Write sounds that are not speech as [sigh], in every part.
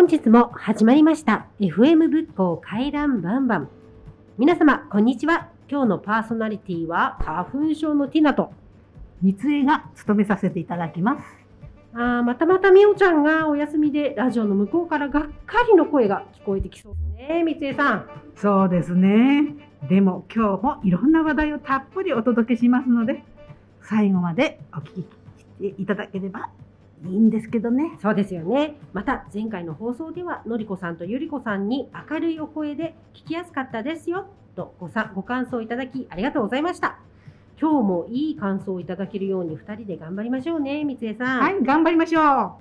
本日も始まりました。FM 仏教回覧バンバン。皆様こんにちは。今日のパーソナリティは花粉症のティナと三江が務めさせていただきます。あーまたまたみおちゃんがお休みでラジオの向こうからがっかりの声が聞こえてきそうですね。三江さん。そうですね。でも今日もいろんな話題をたっぷりお届けしますので最後までお聞きしていただければいいんですけどね。そうですよね。また前回の放送ではのりこさんとゆりこさんに明るいお声で聞きやすかったですよ。とごさご感想いただきありがとうございました。今日もいい感想をいただけるように2人で頑張りましょうね三江さん。はい頑張りましょ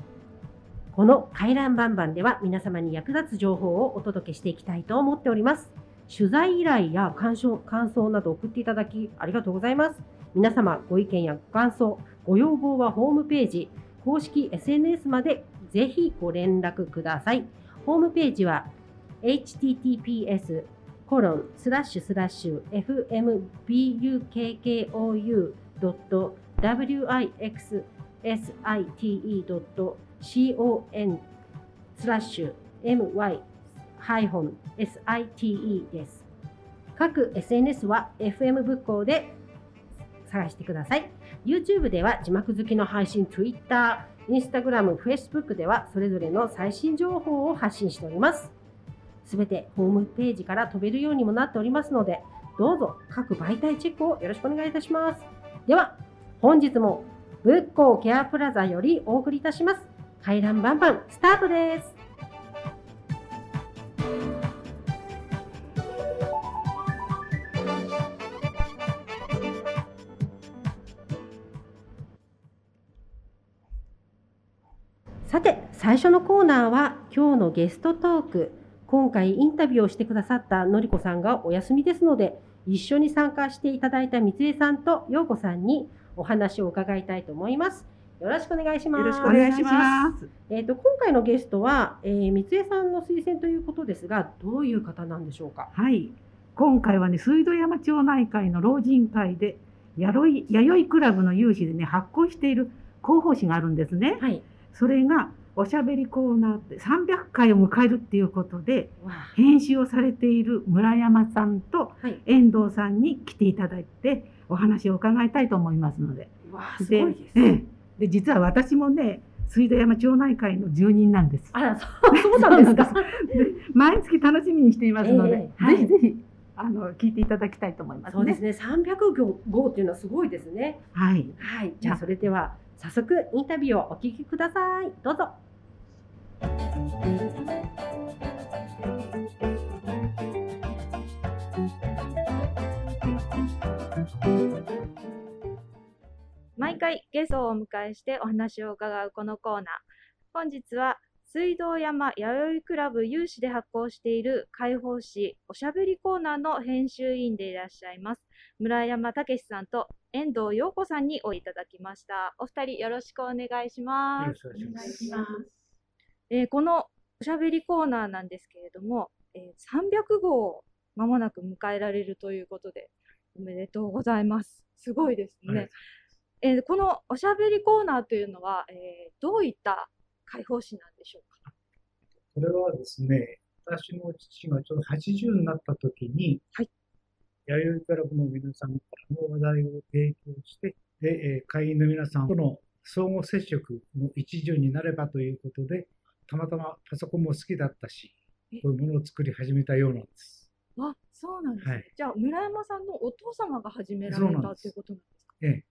この回覧バンバンでは皆様に役立つ情報をお届けしていきたいと思っております。取材依頼や感想感想など送っていただきありがとうございます。皆様ご意見やご感想、ご要望はホームページ、公式 SNS までぜひご連絡ください。ホームページは https コロンスラッシュスラッシュ fmbukkou.wixsite.com スラッシュ my ハイフン site です。各 SNS は FM 仏教で探してください。YouTube では字幕好きの配信、Twitter、Instagram、Facebook ではそれぞれの最新情報を発信しております。すべてホームページから飛べるようにもなっておりますので、どうぞ各媒体チェックをよろしくお願いいたします。では、本日も仏教ケアプラザよりお送りいたします。回覧バンバンスタートです。最初のコーナーは今日のゲストトーク。今回インタビューをしてくださったのりこさんがお休みですので、一緒に参加していただいた三江さんと陽子さんにお話を伺いたいと思います。よろしくお願いします。うよろしくお願いしますえっ、と今回のゲストは、えー、三江さんの推薦ということですが、どういう方なんでしょうか？はい今回はね水道山町内会の老人会で弥生弥生クラブの有志でね発行している広報誌があるんですね、はい。それがおしゃべりコーナーって300回を迎えるっていうことでわ編集をされている村山さんと。遠藤さんに来ていただいてお話を伺いたいと思いますので。すごいです。ええで実は私もね水道山町内会の住人なんです。あら、そうなんですか。[laughs] で毎月楽しみにしていますので、ええはいぜひぜひあの聞いていただきたいと思います、ね。そうですね。300号っていうのはすごいですね。はい。はい。じゃあそれでは早速インタビューをお聞きください。どうぞ。毎回ゲストをお迎えしてお話を伺うこのコーナー。本日は水道山弥生クラブ有志で発行している開放誌おしゃべりコーナーの編集委員でいらっしゃいます村山武さんと遠藤陽子さんにおいただきました。お二人よろしくお願いしますよろしく。お願いします。えーこのおしゃべりコーナーなんですけれども、えー300号を間もなく迎えられるということでおめでとうございます。すごいですね。えーこのおしゃべりコーナーというのは、えーどういった開放誌なんでしょうか？これはですね、私の父がちょうど80になった時に、はい弥生クラブの皆さんからの話題を提供して、で、えー会員の皆さんとの相互接触の一助になればということで、たまたまパソコンも好きだったし、こういうものを作り始めたようなんです。あ、そうなんですね。はい。じゃあ村山さんのお父様が始められたということなんですか？ええ。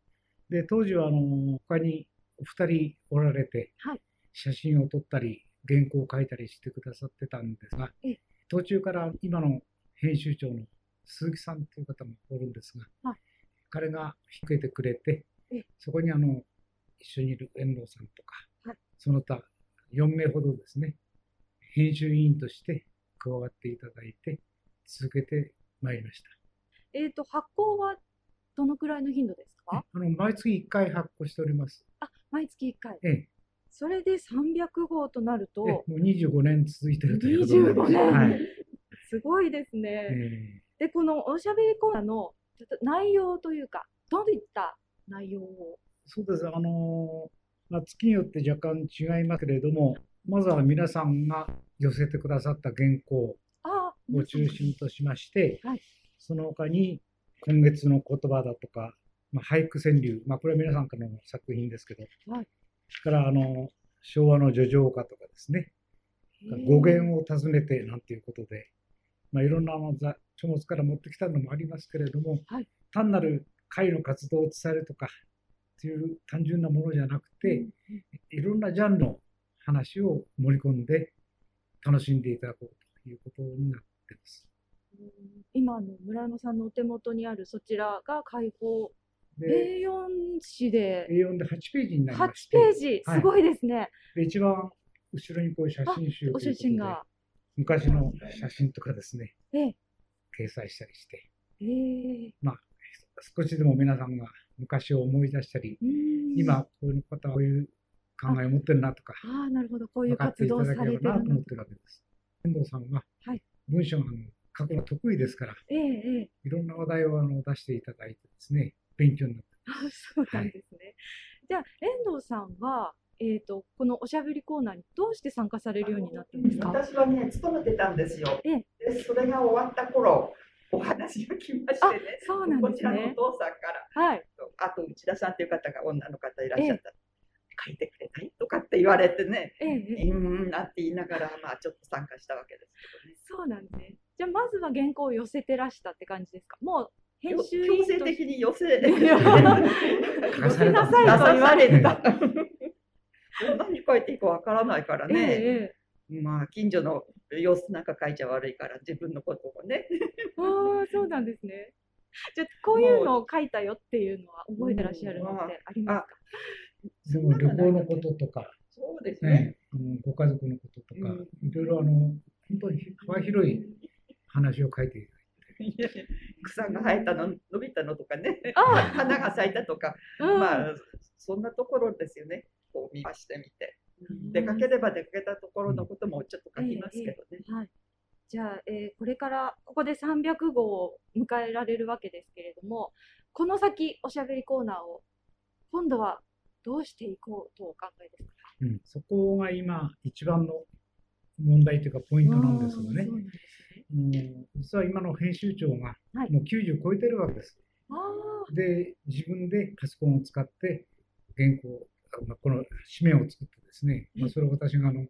で、当時はあの他にお二人おられて、はい。写真を撮ったり、原稿を書いたりしてくださってたんですがええ、途中から今の編集長の鈴木さんという方もおるんですが、はい。彼が引き受けてくれてええ、そこにあの一緒にいる遠藤さんとか、はい。その他4名ほどですね、編集委員として加わっていただいて、続けてまいりました。えっ、と発行はどのくらいの頻度ですか？あの毎月1回発行しております。あ、毎月1回。ええそれで300号となると、えもう25年続いてるということになりま25す。年、はい。すごいですね。えで、このおしゃべりコーナーのちょっと内容というか、どういった内容を？ーそうです。あのーまあ、月によって若干違いますけれども、まずは皆さんが寄せてくださった原稿あを中心としまして、はい。その他に今月の言葉だとか、まあ、俳句川柳、まあ、これは皆さんからの作品ですけど、はい。それからあの昭和の叙情歌とかですね、語源を尋ねてなんていうことで、まあ、いろんな書物から持ってきたのもありますけれども、はい。単なる会の活動を伝えるとかっていう単純なものじゃなくて、いろんなジャンルの話を盛り込んで楽しんでいただこうということになっています。今の村山さんのお手元にあるそちらが開放。で、A4 紙で。A4 で8ページになりま8して、ページ、はい。すごいですね。で一番後ろにこういう写真集お写真が。昔の写真とかですね、ええ。掲載したりして、ええ。少しでも皆さんが昔を思い出したり、うーん今こういう方はこういう考えを持ってるなとか、ああ、なるほど。こういう活動さだけれてるななと思ってるわけです。遠藤さんははい文章が書くの得意ですから、ええええいろんな話題をあの出していただいてですね、勉強になってあそうなんですね。じゃあ、遠藤さんは、えっ、と、このおしゃべりコーナーにどうして参加されるようになったんですか？私はね、勤めてたんですよ。ええで、それが終わった頃、お話が来ましてね。そうなんですねこちらのお父さんから、はい。あと内田さんという方が女の方いらっしゃった。書いてくれないとかって言われてね、ええええうーんなんて言いながら、まあちょっと参加したわけですそうなんですね。じゃあ、まずは原稿を寄せてらしたって感じですか？もう、編けどね。集強制的に寄せ、[laughs] 寄せなさいと言われた。[laughs] 何書いていいかわからないからええね。えまあ近所の様子なんか書いちゃ悪いから自分のことをね。えああ、そうなんですね。[laughs] じゃあ、こういうのを書いたよっていうのは覚えてらっしゃるのってありますか？でも旅行のこととか、そうですね。ね、あのご家族のこととか、ういろいろあの本当に幅広い話を書いている。草が生えたの、伸びたのとかね、あ [laughs] 花が咲いたとか、うんまあ、そんなところですよね。こう見ましてみて。出かければ出かけたところのこともちょっと書きますけどね。はい。じゃあ、えーこれからここで300号を迎えられるわけですけれども、この先おしゃべりコーナーを今度はどうしていこうとお考えですか？うん、そこが今一番の問題というかポイントなんですよねう。なん実は今の編集長がはいもう90超えてるわけです。ああ、で、自分でパソコンを使って原稿、あまあ、この紙面を作ってですね、まあ、それを私があの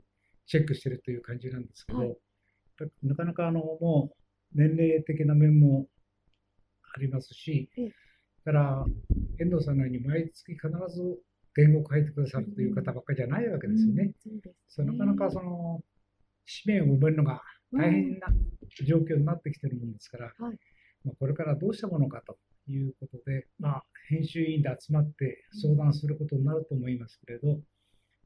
チェックしてるという感じなんですけど、はい。なかなかあのもう年齢的な面もありますし、ええ。だから遠藤さんのように毎月必ず原稿を書いてくださるという方ばっかりじゃないわけですよね。そうですそうなかなかその紙面を埋めるのが大変な状況になってきてるもんですから、はい。まあ、これからどうしたものかということで、まあ、編集員で集まって相談することになると思いますけれど、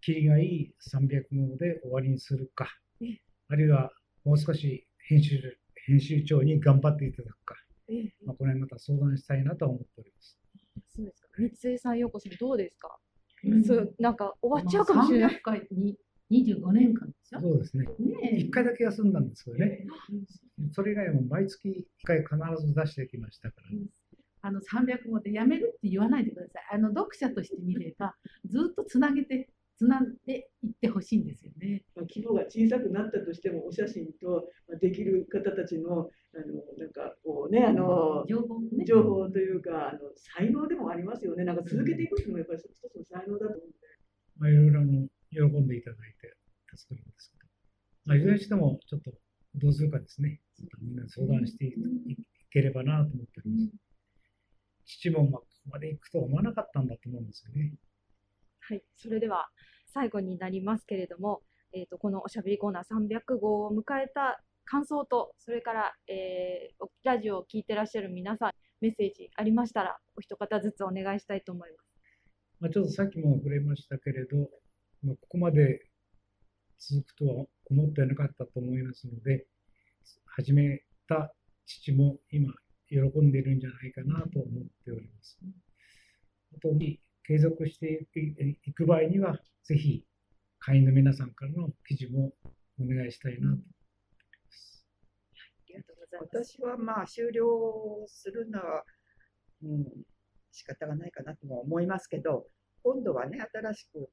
切りがいい300号で終わりにするか。え。え、あるいはもう少し編集編集長に頑張っていただくか、ええ。まあ、この辺また相談したいなとは思っております。そうですか。三井さん、ようこさん、どうですか、うん。そうなんか終わっちゃうかもしれない。300回に25年間でしょそうですね。ね1回だけ休んだんですけどね、それ以外も毎月1回必ず出してきましたから、あの300語でやめるって言わないでください。あの読者として見れば、ずっとつなげて、つなんでいってほしいんですよね。まあ規模が小さくなったとしても、お写真とまあできる方たちの、あのなんかこうね、あの情報ね。情報というか、あの才能でもありますよね。なんか続けていくっていうのもやっぱり一つの才能だと思うんで。まあ、いろいろあの喜んでいただいて助かるんですけど、まあ、いずれにしてもちょっとどうするかですね、ちょっとみんなで相談していいければなと思っております。父もまあここまで行くとは思わなかったんだと思うんですよね。はい、それでは最後になりますけれども、えー、とこのおしゃべりコーナー300号を迎えた感想と、それから、えーラジオを聞いてらっしゃる皆さん、メッセージありましたら、お一方ずつお願いしたいと思います。まあ、ちょっとさっきも触れましたけれど、まあ、ここまで続くとは思ってなかったと思いますので、始めた父も今喜んでいるんじゃないかなと思っております。あとに継続していく場合には、ぜひ会員の皆さんからの記事もお願いしたいなと思います。ありがとうございます。私はまあ終了するのは、うん、仕方がないかなとも思いますけど、今度はね、新しく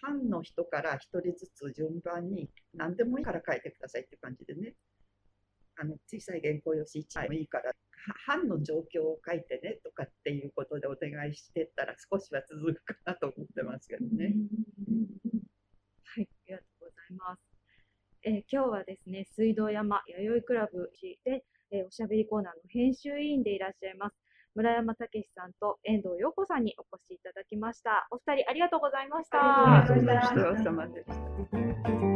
班の人から1人ずつ順番に何でもいいから書いてくださいって感じでねあの小さい原稿用紙1枚もいいからは班の状況を書いてねとかっていうことでお願いしてったら少しは続くかなと思ってますけどね。はい、ありがとうございます。えー今日はですね、水道山弥生クラブで、えーおしゃべりコーナーの編集委員でいらっしゃいます。村山武さんと遠藤陽子さんにお越しいただきました。お二人ありがとうございました。ありがとうございました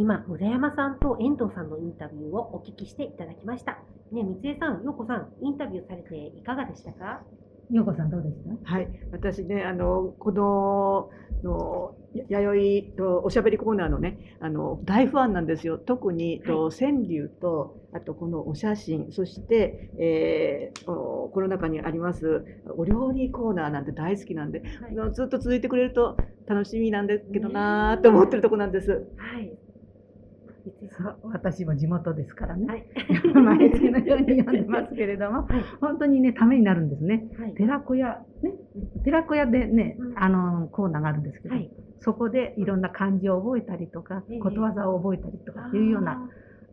今、村山さんと遠藤さんのインタビューをお聞きしていただきました。ね、三江さん、陽子さん、インタビューされていかがでしたか？陽子さんどうでした？はい、私ね、あの、この、の、や弥生とおしゃべりコーナーのね、あの、大ファンなんですよ。特に、と川柳と、あとこのお写真、そして、えーおこの中にあります、お料理コーナーなんて大好きなんで、はい。ずっと続いてくれると楽しみなんだけどなーって思ってるとこなんです。はい。私も地元ですからね、はい。[laughs] 毎月のように読んでますけれども、はい。本当にね、ためになるんですね。はい。寺子屋、ね、寺子屋でねう、んあの、コーナーがあるんですけど、はい。そこでいろんな漢字を覚えたりとかええ、ことわざを覚えたりとかっていうような、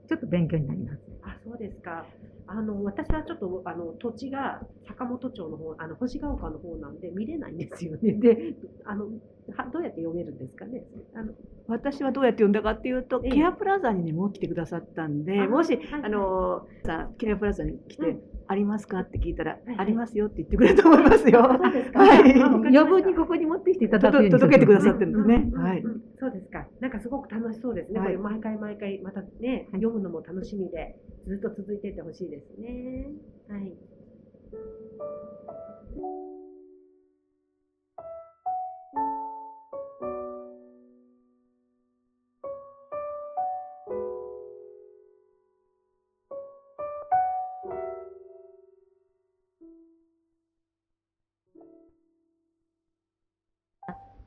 ちょっと勉強になります。あ、そうですか。あの、私はちょっと、あの、土地が坂本町の方、あの、星ヶ丘の方なんで見れないんですよね。で、あの、はどうやって読めるんですかね。あの、私はどうやって読んだかっていうと、ええケアプラザにね、持ってくださったんで、あもし、はいあの、さ、ケアプラザに来て、うんありますか？って聞いたら、はいありますよって言ってくれると思いますよ。はい。余分にここに持ってきていただく届けてくださってるんですね。はい。そうですか。なんかすごく楽しそうですね。はい。これ毎回毎回またね、読むのも楽しみで、ずっと続いていってほしいですね。はい。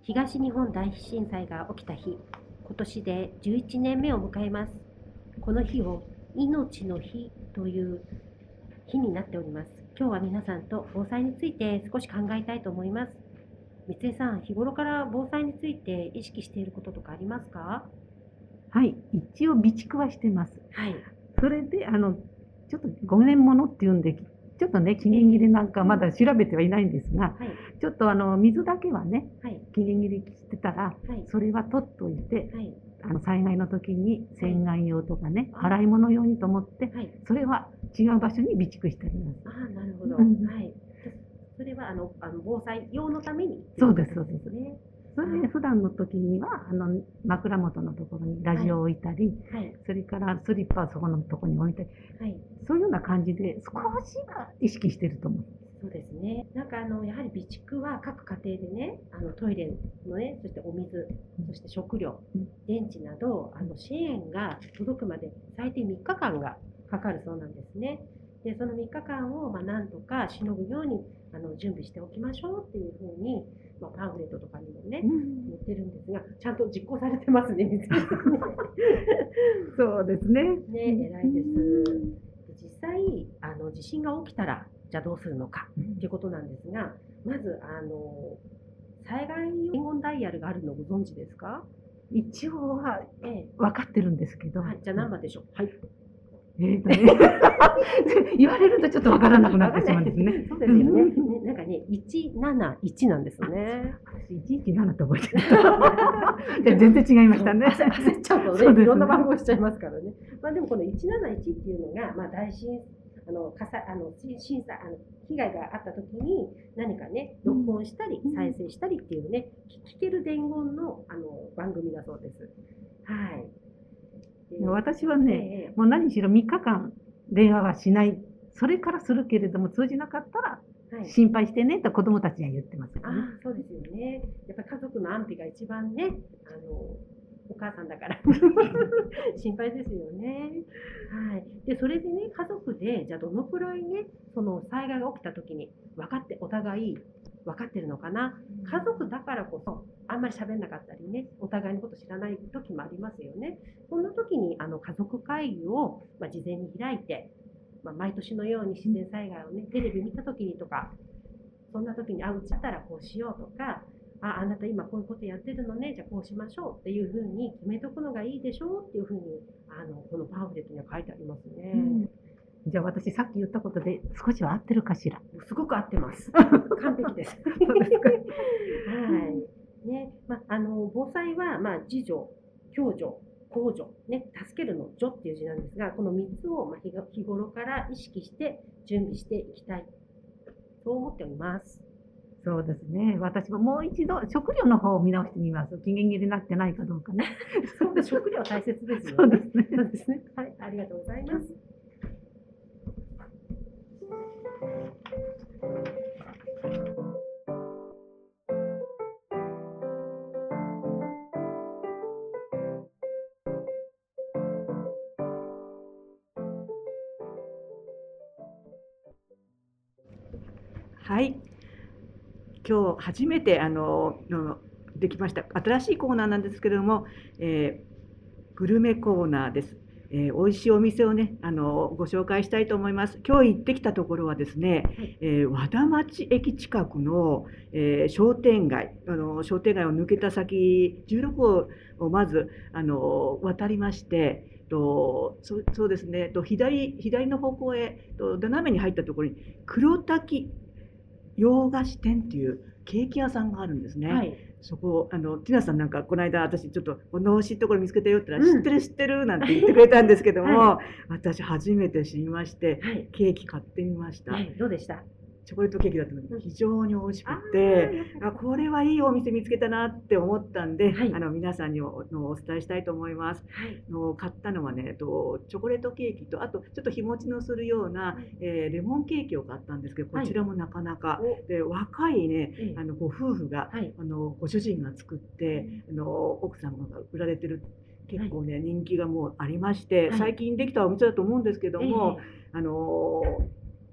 東日本大震災が起きた日、今年で11年目を迎えます。この日を命の日という日になっております。今日は皆さんと防災について少し考えたいと思います。三江さん、日頃から防災について意識していることとかありますか？はい、一応備蓄はしてます。はい。それで、あの、ちょっと5年ものっていうんで、ちょっとね、期限切れなんかまだ調べてはいないんですが、はい。ちょっとあの、水だけはね、はい。期限切れしてたら、はい。それは取っといて、はい。あの災害の時に洗顔用とかね、はい洗い物用にと思って、はい。それは違う場所に備蓄してあります。ああ、なるほど。うんはい。それはあのあの防災用のためにそうですっていことね。それで普段の時には、あの枕元のところにラジオを置いたり、はい。それからスリッパをそこのところに置いたり、はい。そういうような感じで少しは意識してると思う。そうですね。なんかあのやはり備蓄は各家庭でね、あのトイレのね、そしてお水、そして食料うん、電池などあの支援が届くまで最低3日間がかかるそうなんですね。で、その3日間をまあなんとかしのぐようにあの準備しておきましょうっていうふうに、まあ、パンフレットとかにもね、載ってるんですが、ちゃんと実行されてますね。[laughs] そうですね。ね、偉いです。実際あの地震が起きたらじゃあどうするのかっていうことなんですが、まずあの災害伝言ダイヤルがあるのご存知ですか？一応はええ、分かってるんですけど、はい、じゃあ何番でしょう？はい。えーとね、[laughs] 言われるとちょっと分からなくなってしまうんですね。そうですよね。ねなんかね、一七一なんですね。私117って覚えてる。じゃあ全然違いましたね。焦焦っちゃうとね、いろんな番号しちゃいますからね。まあでもこの171っていうのが、まあ大震あの火災あのし震災あの被害があった時に何かね録音したりうん再生したりっていうね、聞聞ける伝言のあの番組だそうです。はい。で私はね、ええもう何しろ3日間電話はしない。それからするけれども通じなかったらはい。心配してねと子供たちには言ってますよね。ああ、そうですよね。やっぱり家族の安否が一番ね、あの、お母さんだから [laughs] 心配ですよね。はい。で、それでね、家族で、じゃあどのくらいね、その災害が起きた時に分かってお互い分かってるのかな？家族だからこそあんまり喋んなかったりねお互いのこと知らない時もありますよね。そんな時にあの家族会議を、ま、事前に開いて、まあ、毎年のように自然災害をねテレビ見た時にとかそんな時にあうちだったらこうしようとかああなた今こういうことやってるのねじゃあこうしましょうっていうふうに決めとくのがいいでしょうっていうふうにあのこのパンフレットには書いてありますね。じゃあ私さっき言ったことで少しは合ってるかしら？すごく合ってます。[laughs] 完璧です。はい。[laughs] ね、まあ、あの防災は、まあ、自助、共助、公助、ね、助けるの助っていう字なんですが、この3つを、まあ、日頃から意識して準備していきたい。そう思っております。そうですね。私ももう一度食料の方を見直してみます。期限切れになってないかどうかね。そう。食料大切ですよね。そうですね。そうですね。はい、ありがとうございます。今日初めてあののできました新しいコーナーなんですけれども、えーグルメコーナーです。えー、美味しいお店をねあのご紹介したいと思います。今日行ってきたところはですね、はいえー和田町駅近くの、えー商店街あの商店街を抜けた先16号をまずあの渡りまして。とそうそうですねと左左の方向へと斜めに入ったところに黒滝洋菓子店っていうケーキ屋さんがあるんですね。はい。そこあのティナさんなんかこの間私ちょっとこの美味しいところ見つけたよって言ったら、うん知ってる知ってるなんて言ってくれたんですけども、[laughs] は私初めて知りましてはい。ケーキ買ってみました。はい。どうでした？チョコレートケーキだったのうん。に非常に美味しくあて。あこれはいいお店見つけたなって思ったんで、はい。あの皆さんにおのお伝えしたいと思います。はい。の買ったのはねとチョコレートケーキとあとちょっと日持ちのするような、えーレモンケーキを買ったんですけどこちらもなかなか、お。で若いねええあのご夫婦が、はい。あのご主人が作ってあの奥様が売られてる結構ね、人気がもうありまして、はい。最近できたお店だと思うんですけども、ええ。あの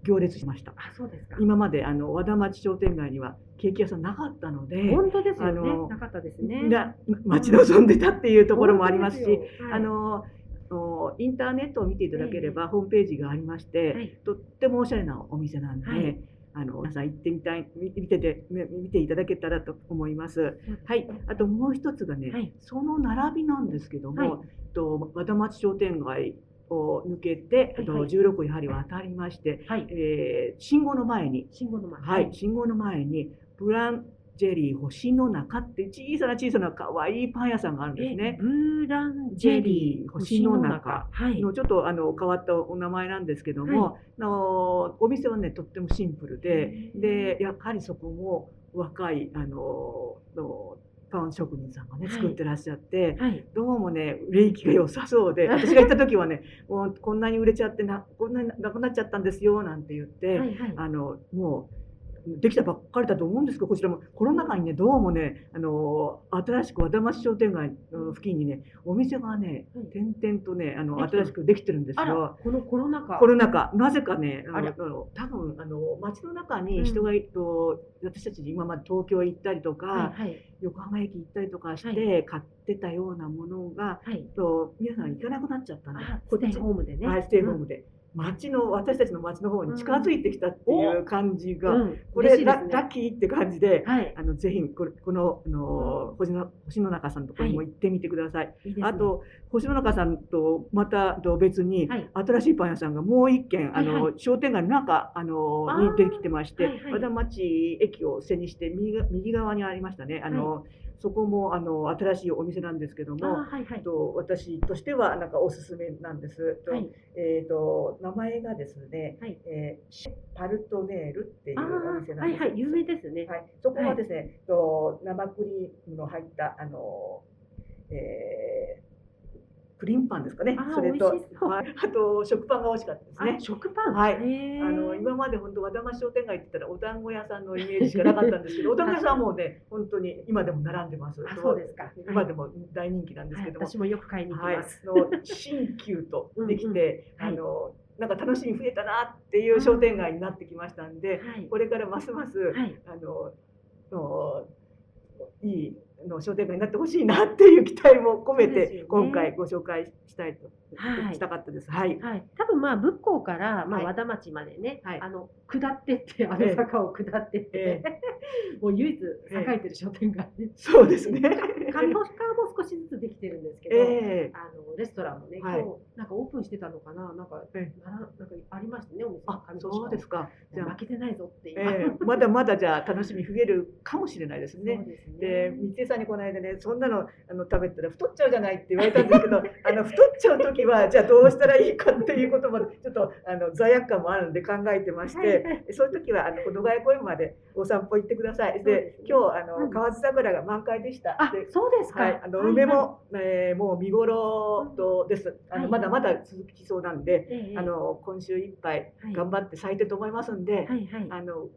行列しました。あ、そうですか。今まであの和田町商店街にはケーキ屋さんなかったので、本当ですよね。なかったですね。な待ち望んでたっていうところもありますし、はいあのおインターネットを見ていただければ、ホームページがありまして、はいとってもおしゃれなお店なんで、はいあの皆さん行ってみたい見見ててね見ていただけたらと思います。はい、あともう一つがね、はいその並びなんですけども、はいと和田町商店街を抜けて、はいと16個やはり渡りまして、はい。えー信号の前に信号の前。はい、信号の前にブランジェリー星の中って小さな小さな可愛いパン屋さんがあるんですね。ブーランジェリー星の中。はい。のちょっとあの変わったお名前なんですけども、はあのお店はねとってもシンプルで、でやはりそこも若いあののパン職人さんがねはい作ってらっしゃって、はい。どうもね売れ行きが良さそうで私が行った時はねもうこんなに売れちゃってなこんなになくなっちゃったんですよなんて言って、はい。はい。あのもうできたばっかりだと思うんですけどこちらもコロナ禍にねどうもねあの新しく和田町商店街の付近にねお店がねはい点々とねあの新しくできてるんですよ。、このコロナ禍。コロナ禍なぜかねあの多分あの街の中に人がいると、私たち今まで東京行ったりとか、はい。はい。横浜駅行ったりとかしはて買ってたようなものが、はい。と皆さん行かなくなっちゃったんであ、こっちステイホームでね。はい、ステイホームで、街の私たちの街の方に近づいてきたっていう感じが、うん。これ、ね。ララッキーって感じで、はい。あのぜひこれこのあの星の星の中さんのところにも行ってみてください。いいですね。あ、と星の中さんとまたと別に、はい。新しいパン屋さんがもう一軒あの、はいは商店街の中あのに出てきてまして、はいはい。和田町駅を背にして右が右側にありましたね。あの、そこもあの新しいお店なんですけども。あ、はいはい。と私としてはなんかおすすめなんです。とはい。えー、と名前がですね、はいえーパルトネールっていうあお店ーなんです。はいはい。有名ですね。はいそこはですね、と生クリームの入ったあの、えークリームパンですかね。それと、[laughs] あと食パンが美味しかったですあね。食パン。はい。あの今まで本当和田町商店街って言ったらお団子屋さんのイメージしかなかったんですけど、お団子屋さんはもうね本当に今でも並んでます。あ、そうですか。今でも大人気なんですはいけども、私もよく買いに行きはい、ます。の新旧とできて、あのなんか楽しみ増えたなっていう商店街になってきましたんで、はい。これからますます、はい。あののいいの商店街になってほしいなっていう期待も込めて、今回ご紹介したいと、はい。したかったです。はい。はい、多分まあ仏光から、まあ、はい。和田町までね、はい。あの下ってってあの坂を下ってって、え [laughs] もう唯一栄えてる商店街、そうですね。上星川も少しずつできてるんですけど、ええあのレストランもね、はい今日なんかオープンしてたのかな、なんか、えならなんかありましたね、お店あ、そうですか。じゃあ負、けてないぞってまだまだじゃあ楽しみ増えるかもしれないですね。ですね。で、道江さんにこの間ね、そんなのあの食べたら太っちゃうじゃないって言われたんですけど、[laughs] あの太っちゃう時は、じゃあどうしたらいいかっていうことまで、[laughs] ちょっとあの罪悪感もあるんで考えてまして、そういう時はあの保土ヶ谷公園までお散歩行ってください。で今日あうんの河津桜が満開でした。そうですか。はい、あのはい梅も、えーもう見頃とです。あはいのまだまだ続きそうなんで、ええあの今週いっぱいはい頑張って咲いてると思いますんで。あの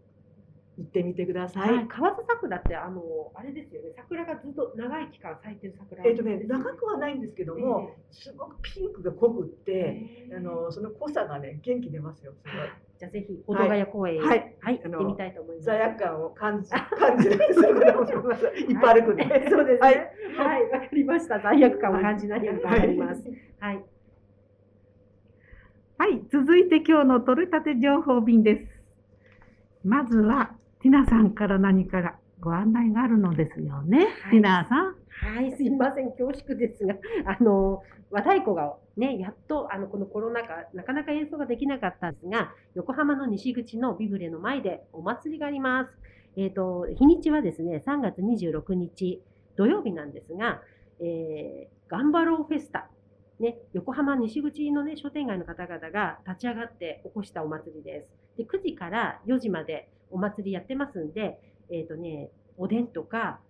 行ってみてください。はい、河津桜ってあのあれですよね。桜がずっと長い期間咲いてる桜。えっ、とね長くはないんですけども、すごくピンクが濃くって、ええあのその濃さがね元気出ますよ。すごいじゃあぜひ保土ヶ谷公園へ、ははいい、あの行ってみたいと思います。罪悪感を感じ感じなくてすることもしれません。いっぱい歩くんで。はいそうですね。ははいい、わ、かりました。罪悪感を感じないように頑張ります。はい。はい、続いて今日の取れたて情報便です。まずは、ティナさんから何かご案内があるのですよね。はいティナさん。はい、すいません、恐縮ですが、[laughs] あの、和太鼓がね、やっと、あの、このコロナ禍、なかなか演奏ができなかったんですが、横浜の西口のビブレの前でお祭りがあります。えっ、と、日にちはですね、3月26日土曜日なんですが、えー、頑張ろうフェスタ。ね、横浜西口のね、商店街の方々が立ち上がって起こしたお祭りです。で、9時から4時までお祭りやってますんで、えっ、とね、おでんとか、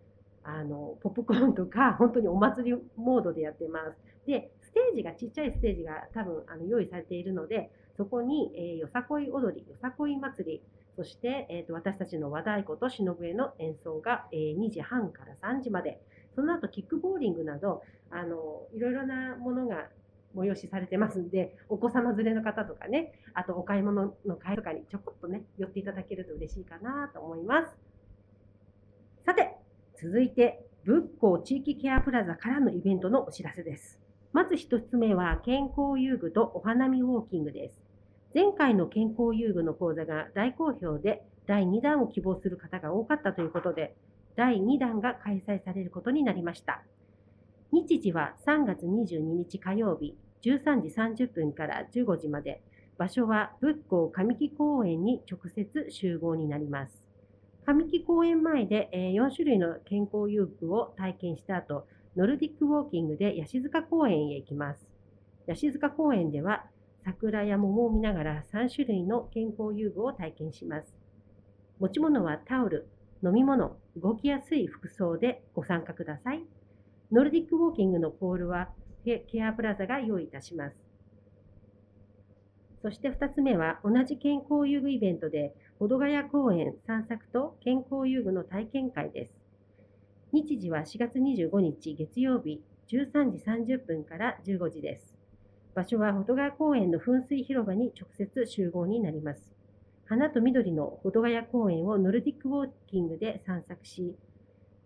あのポップコーンとか [laughs] 本当にお祭りモードでやってます。で、ステージがちっちゃいステージが多分あの用意されているので、そこに、えーよさこい踊り、よさこい祭り、そして、えーと私たちの和太鼓と忍笛の演奏が、えー2時半から3時まで、その後キックボーリングなどあのいろいろなものが催しされてますんで、お子様連れの方とかね、あとお買い物の会とかにちょこっとね、寄っていただけると嬉しいかなと思います。さて、続いて、仏光地域ケアプラザからのイベントのお知らせです。まず一つ目は、健康遊具とお花見ウォーキングです。前回の健康遊具の講座が大好評で、第2弾を希望する方が多かったということで、第2弾が開催されることになりました。日時は3月22日火曜日、13時30分から15時まで、場所は仏光神木公園に直接集合になります。神木公園前で、4種類の健康遊具を体験した後、ノルディックウォーキングで八塚公園へ行きます。八塚公園では桜や桃を見ながら3種類の健康遊具を体験します。持ち物はタオル、飲み物、動きやすい服装でご参加ください。ノルディックウォーキングのポールはケケアプラザが用意いたします。そして2つ目は同じ健康遊具イベントで保土ヶ谷公園散策と健康遊具の体験会です。日時は4月25日月曜日13時30分から15時です。場所は保土ヶ谷公園の噴水広場に直接集合になります。花と緑の保土ヶ谷公園をノルディックウォーキングで散策し、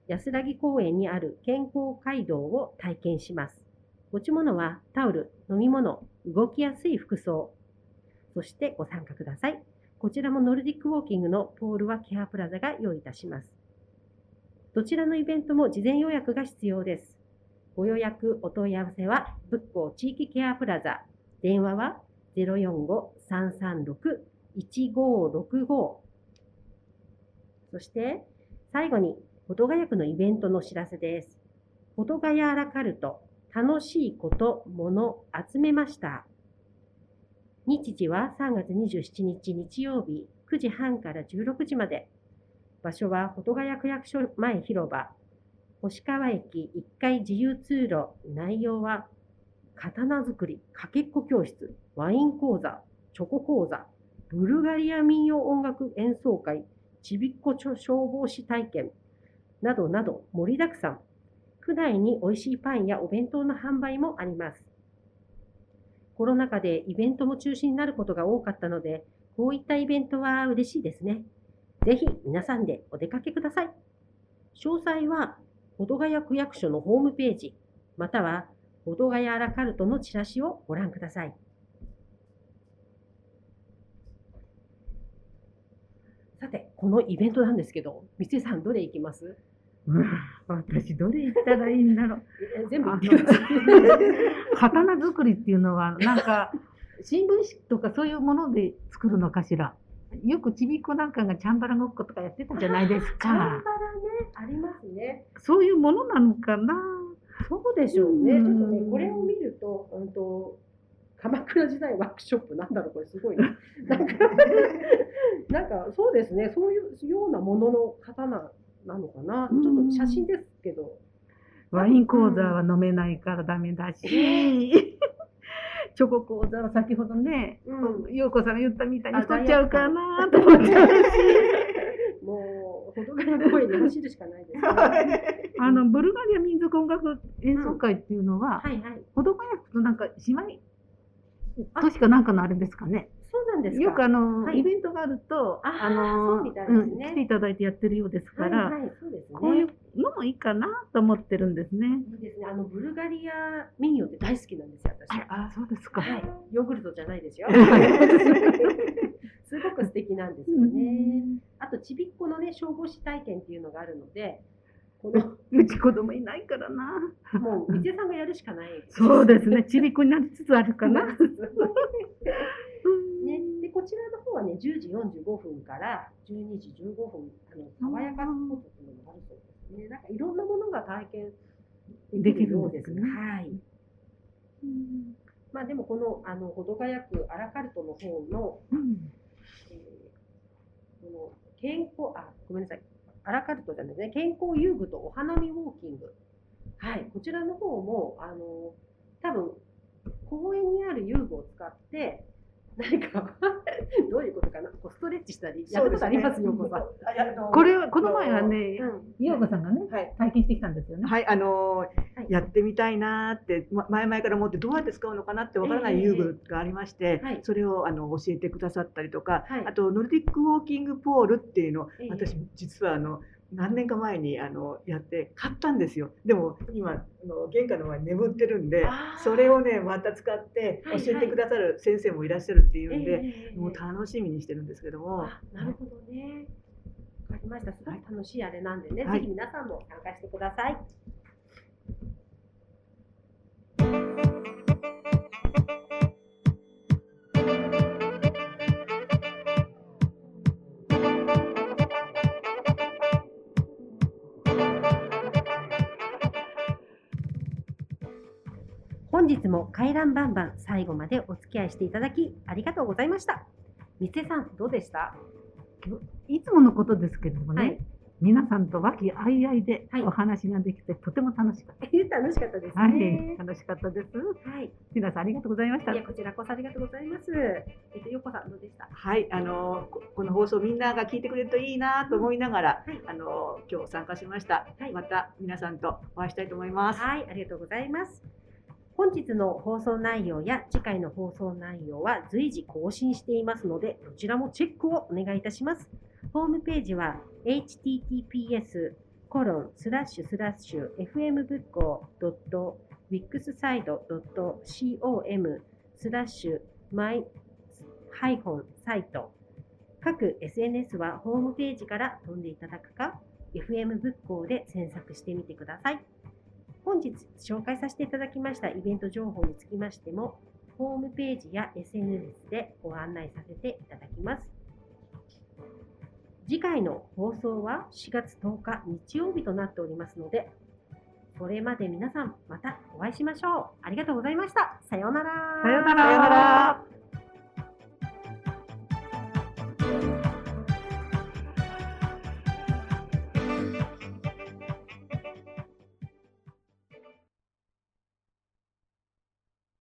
安らぎ公園にある健康街道を体験します。持ち物はタオル、飲み物、動きやすい服装、そしてご参加ください。こちらもノルディックウォーキングのポールはケアプラザが用意いたします。どちらのイベントも事前予約が必要です。ご予約、お問い合わせは、仏光地域ケアプラザ。電話は045-336-1565。そして、最後に、保土ヶ谷区のイベントのお知らせです。保土ヶ谷アラカルト、楽しいこと、もの、集めました。日時は3月27日日曜日9時半から16時まで。場所は保土ヶ谷区役所前広場。星川駅1階自由通路。内容は刀作り、かけっこ教室、ワイン講座、チョコ講座、ブルガリア民謡音楽演奏会、ちびっこ消防士体験などなど盛りだくさん。区内に美味しいパンやお弁当の販売もあります。コロナ禍でイベントも中止になることが多かったので、こういったイベントは嬉しいですね。ぜひ皆さんでお出かけください。詳細は、保土ヶ谷区役所のホームページ、または、保土ヶ谷アラカルトのチラシをご覧ください。さて、このイベントなんですけど、三井さん、どれ行きます？[laughs] 私どれ言ったらいいんだろう。え全部 [laughs] 刀作りっていうのはなんか新聞紙とかそういうもので作るのかしら。よくちびっこなんかがチャンバラごっことかやってたじゃないですチャンバラか。ね、ありますね。そういうものなのかな。そうでしょうね。うんちょっとね、これを見ると、うんと、鎌倉時代ワークショップなんだろう、これすごいな。[laughs] なんか、なんかそうですね、そういうようなものの刀なのかな？ちょっと写真ですけど。ワイン講座は飲めないからダメだし。[laughs] チョコ講座は先ほどね、うん陽子さんが言ったみたいにあ太っちゃうかなと思っちゃうし。[laughs] もう、ほどがや公園に走るしかないですね。あのブルガリア民族音楽演奏会っていうのは。ほどがやくとなんか姉妹都市かなんかのあれですかね？そうなんですか？よくあの、はいイベントがあると、あーのねうん来ていただいてやってるようですから、はいはい、そうですね。こういうのもいいかなと思ってるんですね。いいですね。あのブルガリア民謡って大好きなんですよ、私。あ、そうですか。はい、ヨーグルトじゃないですよ。い [laughs] すごく素敵なんですよね。あと、ちびっこのね、消防士体験っていうのがあるので、うち子供いないからな。もう、みつさんがやるしかない。そうですね。ちびっこになりつつあるかな。ね、でこちらの方はね、10時45分から12時15分、あの爽やかスポットっていうのもあるそうですね。なんかいろんなものが体験できるようですね。できるんですねはい。まあでもこのあの保土ヶ谷区アラカルトの方の、うんえーこの健康あごめんなさいアラカルトじゃないですね。健康遊具とお花見ウォーキング。はい。こちらの方もあの多分公園にある遊具を使って何か [laughs] どういうことかな？こうストレッチしたりやったことあります？よこさん。これは、この前はね、うん。陽子さんがね、はい。体験してきたんですよね。はい、あのはい。やってみたいなーって、ま前々から思ってどうやって使うのかなってわからない遊具がありまして、はい。それをあの教えてくださったりとか、はい。あとノルディックウォーキングポールっていうの私実はあの何年か前にあのやって買ったんですよ。でも今あの玄関の前に眠ってるんでそれをねまた使ってはい教えてくださる先生もいらっしゃるっていうんで、ええもう楽しみにしてるんですけども。あなるほどね。わかりました。すごく楽しいあれなんでね、はいぜひ皆さんも参加してください。本日も回覧バンバン最後までお付き合いしていただきありがとうございました。三瀬さんどうでした？いつものことですけれどもね、はい皆さんと和気あいあいではいお話ができてとても楽しかった。[laughs] 楽しかったですはい、ね。楽しかったです。はい。皆さんありがとうございましたい。やこちらこそありがとうございます。えっとよこさんどうでした？はい、あのここの放送みんなが聞いてくれるといいなと思いながら、はいあの今日参加しました。はいまた皆さんとお会いしたいと思います。はい、ありがとうございます。本日の放送内容や次回の放送内容は随時更新していますので、どちらもチェックをお願いいたします。ホームページは https コロンスラッシュスラッシュ fmbook.wixside.com スラッシュマイハイフンサイト各 SNS はホームページから飛んでいただくか FM 仏教で検索してみてください。本日紹介させていただきましたイベント情報につきましても、ホームページや SNS でご案内させていただきます。次回の放送は4月10日日曜日となっておりますので、それまで皆さんまたお会いしましょう。ありがとうございました。さようなら。さようならさようなら。